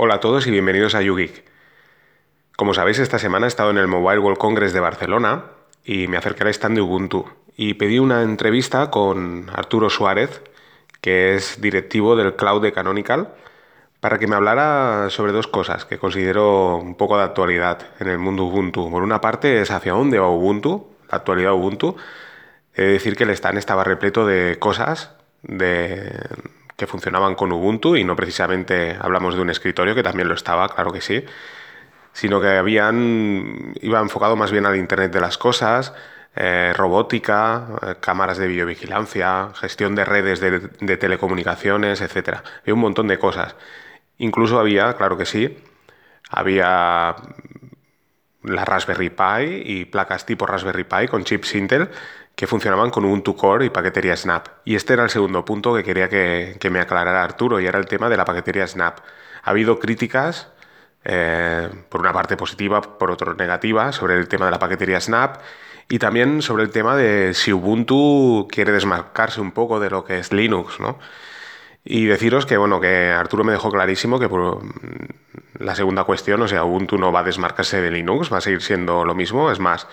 Hola a todos y bienvenidos a YouGeek. Como sabéis, esta semana he estado en el Mobile World Congress de Barcelona y me acerqué al stand de Ubuntu y pedí una entrevista con Arturo Suárez, que es directivo del Cloud de Canonical, para que me hablara sobre dos cosas que considero un poco de actualidad en el mundo Ubuntu. Por una parte es hacia dónde va Ubuntu, la actualidad Ubuntu. He de decir que el stand estaba repleto de cosas de, que funcionaban con Ubuntu y no precisamente hablamos de un escritorio, que también lo estaba, claro que sí, sino que habían, iba enfocado más bien al Internet de las Cosas, eh, robótica, eh, cámaras de videovigilancia, gestión de redes de, telecomunicaciones, etc. Había un montón de cosas. Incluso había, claro que sí, había la Raspberry Pi y placas tipo Raspberry Pi con chips Intel que funcionaban con Ubuntu Core y paquetería Snap. Y este era el segundo punto que quería que, me aclarara Arturo y era el tema de la paquetería Snap. Ha habido críticas, eh, por una parte positiva, por otra negativa, sobre el tema de la paquetería Snap y también sobre el tema de si Ubuntu quiere desmarcarse un poco de lo que es Linux, ¿no? Y deciros que, bueno, que Arturo me dejó clarísimo que por la segunda cuestión, o sea, Ubuntu no va a desmarcarse de Linux, va a seguir siendo lo mismo, es más,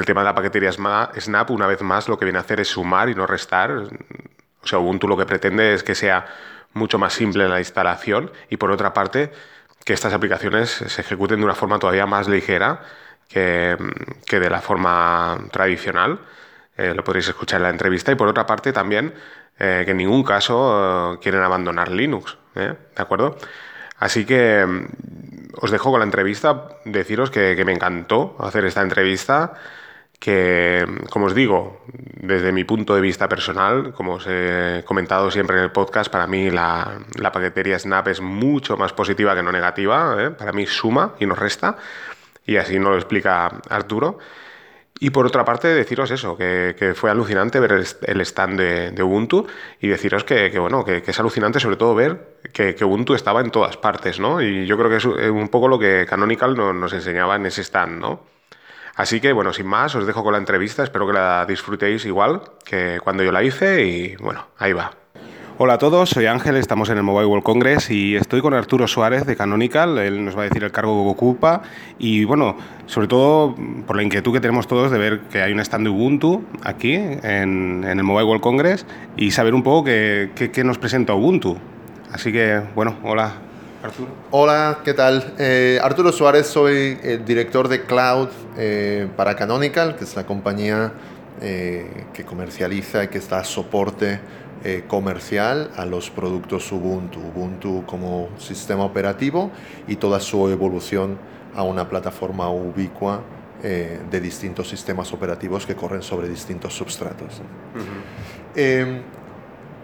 el tema de la paquetería Snap, una vez más, lo que viene a hacer es sumar y no restar. O sea, Ubuntu lo que pretende es que sea mucho más simple la instalación y, por otra parte, que estas aplicaciones se ejecuten de una forma todavía más ligera que, de la forma tradicional. Eh, lo podréis escuchar en la entrevista. Y, por otra parte, también eh, que en ningún caso eh, quieren abandonar Linux. ¿De acuerdo? Así que mm, os dejo con la entrevista. Deciros que, que me encantó hacer esta entrevista que, como os digo, desde mi punto de vista personal, como os he comentado siempre en el podcast, para mí la, paquetería Snap es mucho más positiva que no negativa, ¿eh? para mí suma y no resta, y así nos lo explica Arturo. Y por otra parte, deciros eso, que, fue alucinante ver el, stand de, Ubuntu y deciros que, bueno, que, es alucinante sobre todo ver que, Ubuntu estaba en todas partes, ¿no? Y yo creo que es un poco lo que Canonical nos enseñaba en ese stand, ¿no? Así que, bueno, sin más, os dejo con la entrevista. Espero que la disfrutéis igual que cuando yo la hice y, bueno, ahí va. Hola a todos, soy Ángel, estamos en el Mobile World Congress y estoy con Arturo Suárez de Canonical, él nos va a decir el cargo que ocupa y bueno, sobre todo por la inquietud que tenemos todos de ver que hay un stand de Ubuntu aquí en, el Mobile World Congress y saber un poco qué, qué nos presenta Ubuntu. Así que bueno, hola Arturo. Hola, ¿qué tal? Eh, Arturo Suárez, soy el director de Cloud eh, para Canonical, que es la compañía eh, que comercializa y que está a soporte comercial a los productos Ubuntu. Ubuntu como sistema operativo y toda su evolución a una plataforma ubicua de distintos sistemas operativos que corren sobre distintos substratos.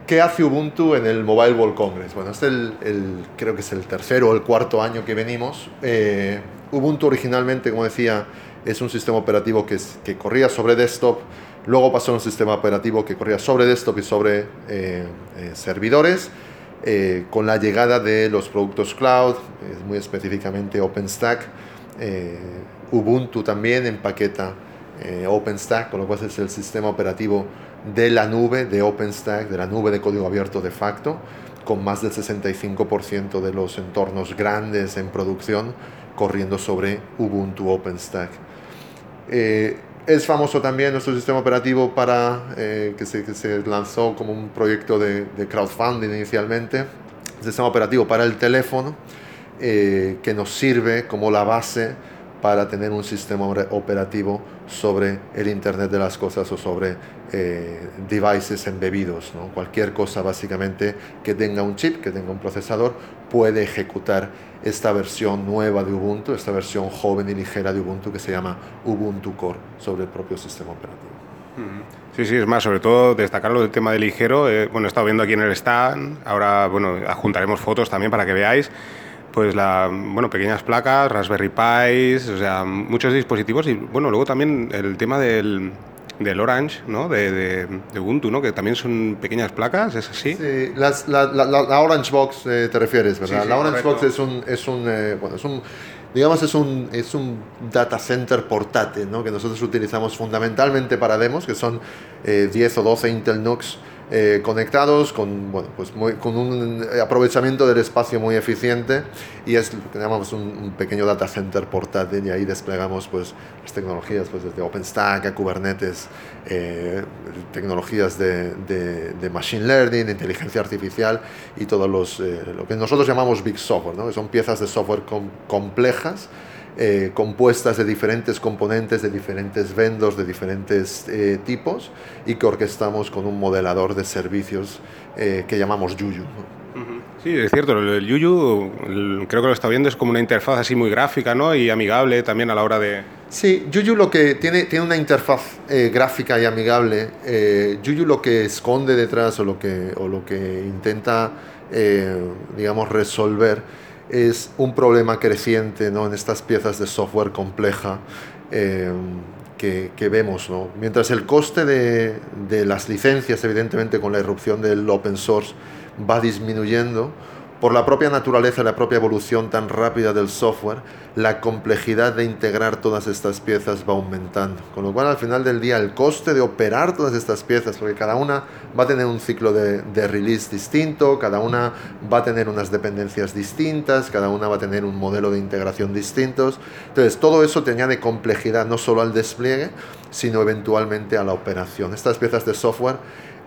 ¿Qué hace Ubuntu en el Mobile World Congress? Bueno, este es el, creo que es el tercero o el cuarto año que venimos. Eh, Ubuntu originalmente, como decía, es un sistema operativo que, que corría sobre desktop, luego pasó a un sistema operativo que corría sobre desktop y sobre eh, eh, servidores. con la llegada de los productos cloud, muy específicamente OpenStack, Ubuntu también empaqueta OpenStack, con lo cual es el sistema operativo de la nube de OpenStack, de la nube de código abierto de facto, con más del 65% de los entornos grandes en producción corriendo sobre Ubuntu OpenStack. Eh, es famoso también nuestro sistema operativo para, eh, que, se, que, se, lanzó como un proyecto de, crowdfunding inicialmente, sistema operativo para el teléfono, eh, que nos sirve como la base para tener un sistema operativo sobre el Internet de las Cosas o sobre eh, devices embebidos. ¿no? Cualquier cosa básicamente que tenga un chip, que tenga un procesador, puede ejecutar esta versión nueva de Ubuntu, esta versión joven y ligera de Ubuntu que se llama Ubuntu Core sobre el propio sistema operativo. Sí, sí, es más, sobre todo destacarlo del tema de ligero. Eh, bueno, he estado viendo aquí en el stand, ahora bueno, adjuntaremos fotos también para que veáis pues la, bueno, pequeñas placas, Raspberry Pis, o sea, muchos dispositivos y bueno, luego también el tema del, del Orange, ¿no? De, de, Ubuntu, ¿no? Que también son pequeñas placas, ¿es así? Sí, las, la, la, Orange Box eh, te refieres, ¿verdad? la Orange Box es un, es un, eh, bueno, es un, digamos, es un, es un data center portátil, ¿no? Que nosotros utilizamos fundamentalmente para demos, que son 10 eh, o 12 Intel NUCs eh, conectados con, bueno, pues con un aprovechamiento del espacio muy eficiente y es lo que llamamos un, pequeño data center portátil y ahí desplegamos pues, las tecnologías pues, desde OpenStack a Kubernetes, eh, tecnologías de, de, Machine Learning, inteligencia artificial y todos los, eh, lo que nosotros llamamos Big Software, ¿no? que son piezas de software complejas eh, compuestas de diferentes componentes, de diferentes vendors, de diferentes eh, tipos y que orquestamos con un modelador de servicios eh, que llamamos Yuyu. Sí, es cierto, el Yuyu creo que lo está viendo, es como una interfaz así muy gráfica ¿no? y amigable también a la hora de... Sí, Yuyu lo que tiene, tiene una interfaz gráfica y amigable. Yuyu lo que esconde detrás o lo que, o lo que intenta, digamos, resolver es un problema creciente ¿no? en estas piezas de software compleja eh, que, que, vemos. ¿no? Mientras el coste de, de, las licencias, evidentemente con la irrupción del open source, va disminuyendo, por la propia naturaleza, la propia evolución tan rápida del software, la complejidad de integrar todas estas piezas va aumentando. Con lo cual, al final del día, el coste de operar todas estas piezas, porque cada una va a tener un ciclo de, release distinto, cada una va a tener unas dependencias distintas, cada una va a tener un modelo de integración distintos. Entonces, todo eso te añade complejidad no solo al despliegue, sino eventualmente a la operación. Estas piezas de software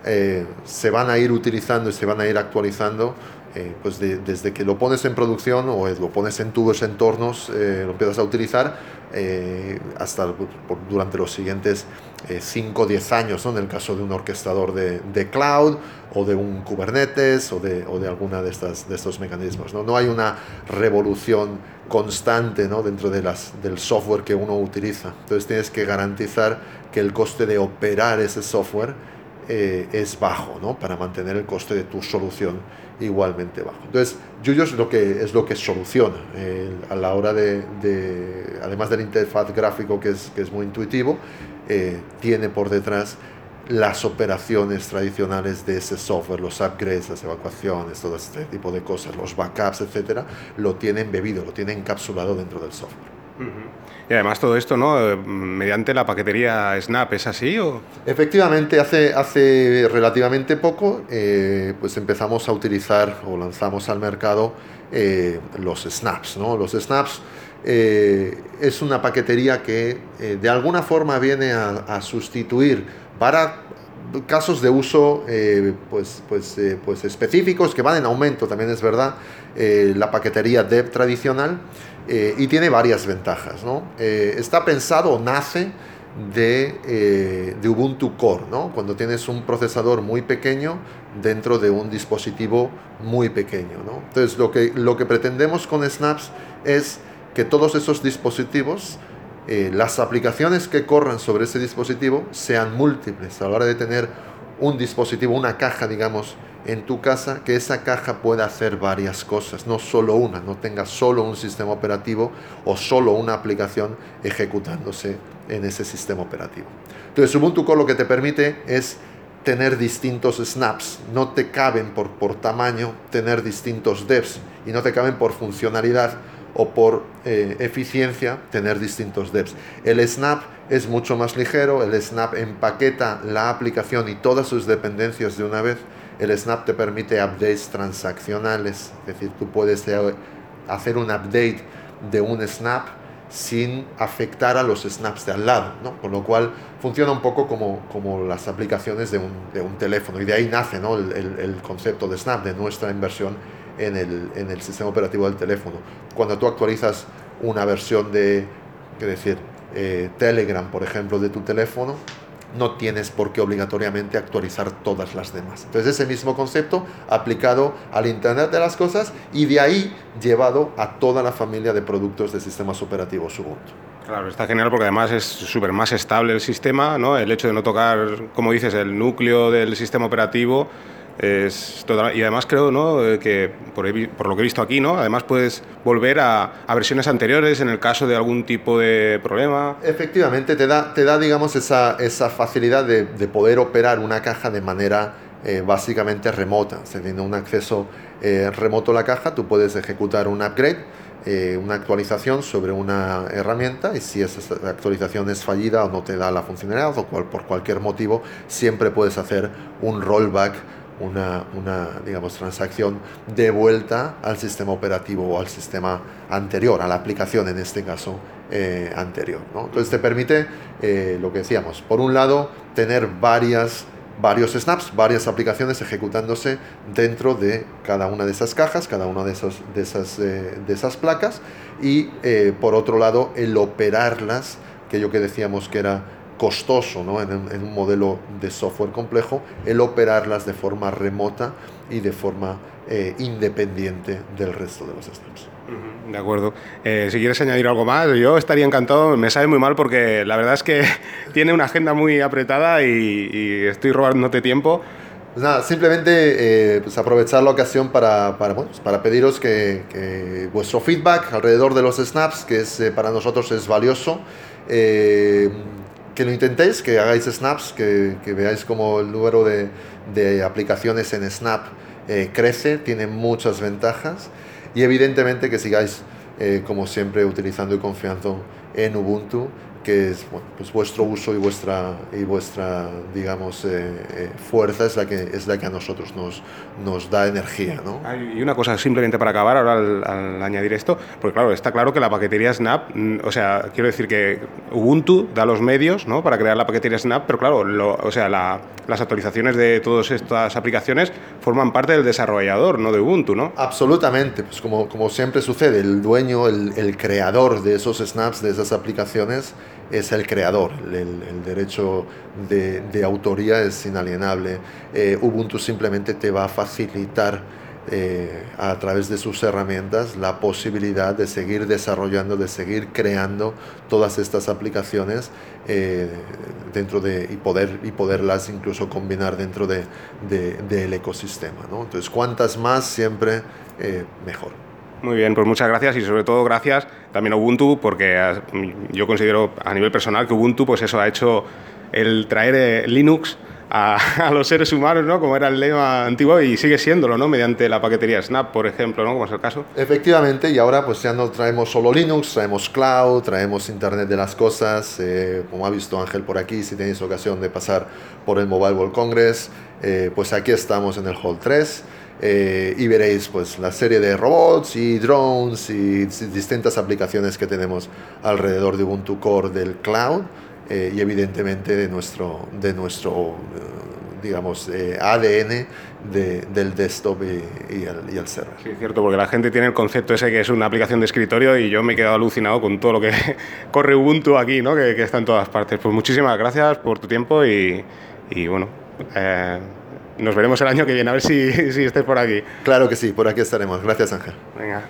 eh, se van a ir utilizando y se van a ir actualizando eh, pues desde que lo pones en producción o lo pones en tus entornos, eh, lo empiezas a utilizar eh, hasta durante los siguientes 5 o 10 años, ¿no? en el caso de un orquestador de, de, cloud o de un Kubernetes o de, o de alguna de, estas, de estos mecanismos. ¿no? no hay una revolución constante ¿no? dentro de las, del software que uno utiliza. Entonces tienes que garantizar que el coste de operar ese software es bajo ¿no? para mantener el coste de tu solución igualmente bajo. Entonces, Yuyo es lo que, es lo que soluciona a la hora de, además del interfaz gráfico que es, que es muy intuitivo, eh, tiene por detrás las operaciones tradicionales de ese software, los upgrades, las evacuaciones, todo este tipo de cosas, los backups, etcétera, lo tiene embebido, lo tiene encapsulado dentro del software. Y además todo esto, ¿no? Mediante la paquetería Snap, ¿es así? O? Efectivamente, hace, hace relativamente poco eh, pues empezamos a utilizar o lanzamos al mercado eh, los Snaps, ¿no? Los Snaps eh, es una paquetería que de alguna forma viene a, sustituir para casos de uso pues, pues, pues específicos que van en aumento, también es verdad, la paquetería Dev tradicional. Eh, y tiene varias ventajas. ¿no? Eh, está pensado o nace de, eh, de, Ubuntu Core, ¿no? cuando tienes un procesador muy pequeño dentro de un dispositivo muy pequeño. ¿no? Entonces lo que, lo que pretendemos con Snaps es que todos esos dispositivos, las aplicaciones que corran sobre ese dispositivo sean múltiples a la hora de tener un dispositivo, una caja, digamos, en tu casa, que esa caja pueda hacer varias cosas, no solo una, no tenga solo un sistema operativo o solo una aplicación ejecutándose en ese sistema operativo. Entonces, Ubuntu Core lo que te permite es tener distintos snaps, no te caben por, por tamaño tener distintos devs y no te caben por funcionalidad o por eh, eficiencia tener distintos devs. El snap es mucho más ligero, el snap empaqueta la aplicación y todas sus dependencias de una vez el Snap te permite updates transaccionales, es decir, tú puedes hacer un update de un Snap sin afectar a los snaps de al lado, ¿no? con lo cual funciona un poco como, como las aplicaciones de un, de un teléfono y de ahí nace ¿no? el, el, concepto de Snap, de nuestra inversión en el, en el sistema operativo del teléfono. Cuando tú actualizas una versión de, qué decir, eh, Telegram, por ejemplo, de tu teléfono, no tienes por qué obligatoriamente actualizar todas las demás. Entonces ese mismo concepto aplicado al Internet de las Cosas y de ahí llevado a toda la familia de productos de sistemas operativos Ubuntu. Claro, está genial porque además es súper más estable el sistema, ¿no? El hecho de no tocar, como dices, el núcleo del sistema operativo es y además creo ¿no? Eh, que, por, por, lo que he visto aquí, ¿no? además puedes volver a, versiones anteriores en el caso de algún tipo de problema. Efectivamente, te da, te da digamos, esa, esa facilidad de, de poder operar una caja de manera eh, básicamente remota. teniendo un acceso eh, remoto a la caja, tú puedes ejecutar un upgrade una actualización sobre una herramienta y si esa actualización es fallida o no te da la funcionalidad o cual, por cualquier motivo, siempre puedes hacer un rollback una, una, digamos, transacción de vuelta al sistema operativo o al sistema anterior, a la aplicación en este caso eh, anterior. Entonces te permite eh, lo que decíamos, por un lado, tener varias, varios snaps, varias aplicaciones ejecutándose dentro de cada una de esas cajas, cada una de, esos, de, esas, eh, de esas placas y por otro lado, el operarlas, que yo que decíamos que era costoso ¿no? en, un, modelo de software complejo el operarlas de forma remota y de forma eh, independiente del resto de los snaps. De acuerdo. Eh, si quieres añadir algo más, yo estaría encantado. Me sabe muy mal porque la verdad es que tiene una agenda muy apretada y, estoy robándote tiempo. Pues nada, simplemente eh, pues aprovechar la ocasión para, para, bueno, para pediros que, vuestro feedback alrededor de los snaps, que es, para nosotros es valioso, que lo intentéis, que hagáis snaps, que, que veáis como el número de, de aplicaciones en Snap eh, crece, tiene muchas ventajas. Y evidentemente que sigáis eh, como siempre utilizando y confiando en Ubuntu que es bueno, pues vuestro uso y vuestra, y vuestra digamos, eh, eh, fuerza es la, que, es la que a nosotros nos, nos da energía. ¿no? Y una cosa simplemente para acabar, ahora al, añadir esto, porque claro, está claro que la paquetería Snap, mm, o sea, quiero decir que Ubuntu da los medios ¿no? para crear la paquetería Snap, pero claro, o sea, las actualizaciones de todas estas aplicaciones forman parte del desarrollador, no de Ubuntu, ¿no? Absolutamente, pues como, como siempre sucede, el dueño, el, el creador de esos snaps, de esas aplicaciones, es el creador, el, derecho de, autoría es inalienable. Eh, Ubuntu simplemente te va a facilitar eh, a través de sus herramientas la posibilidad de seguir desarrollando, de seguir creando todas estas aplicaciones eh, dentro de, y, poder, y poderlas incluso combinar dentro de, del ecosistema. ¿no? Entonces, cuantas más, siempre mejor. Muy bien, pues muchas gracias y sobre todo gracias también a Ubuntu porque yo considero a nivel personal que Ubuntu pues eso ha hecho el traer eh, Linux a, los seres humanos, ¿no? Como era el lema antiguo y sigue siéndolo, ¿no? Mediante la paquetería Snap, por ejemplo, ¿no? Como es el caso. Efectivamente, y ahora pues ya no traemos solo Linux, traemos Cloud, traemos Internet de las Cosas, eh, como ha visto Ángel por aquí, si tenéis ocasión de pasar por el Mobile World Congress, eh, pues aquí estamos en el Hall 3. Eh, y veréis pues la serie de robots y drones y distintas aplicaciones que tenemos alrededor de Ubuntu Core del cloud eh, y evidentemente de nuestro, de nuestro eh, digamos, ADN del desktop y, el, server. Sí, es cierto, porque la gente tiene el concepto ese que es una aplicación de escritorio y yo me he quedado alucinado con todo lo que corre Ubuntu aquí, ¿no? que, está en todas partes. Pues muchísimas gracias por tu tiempo y, y bueno, nos veremos el año que viene, a ver si, si estés por aquí. Claro que sí, por aquí estaremos. Gracias, Ángel. Venga.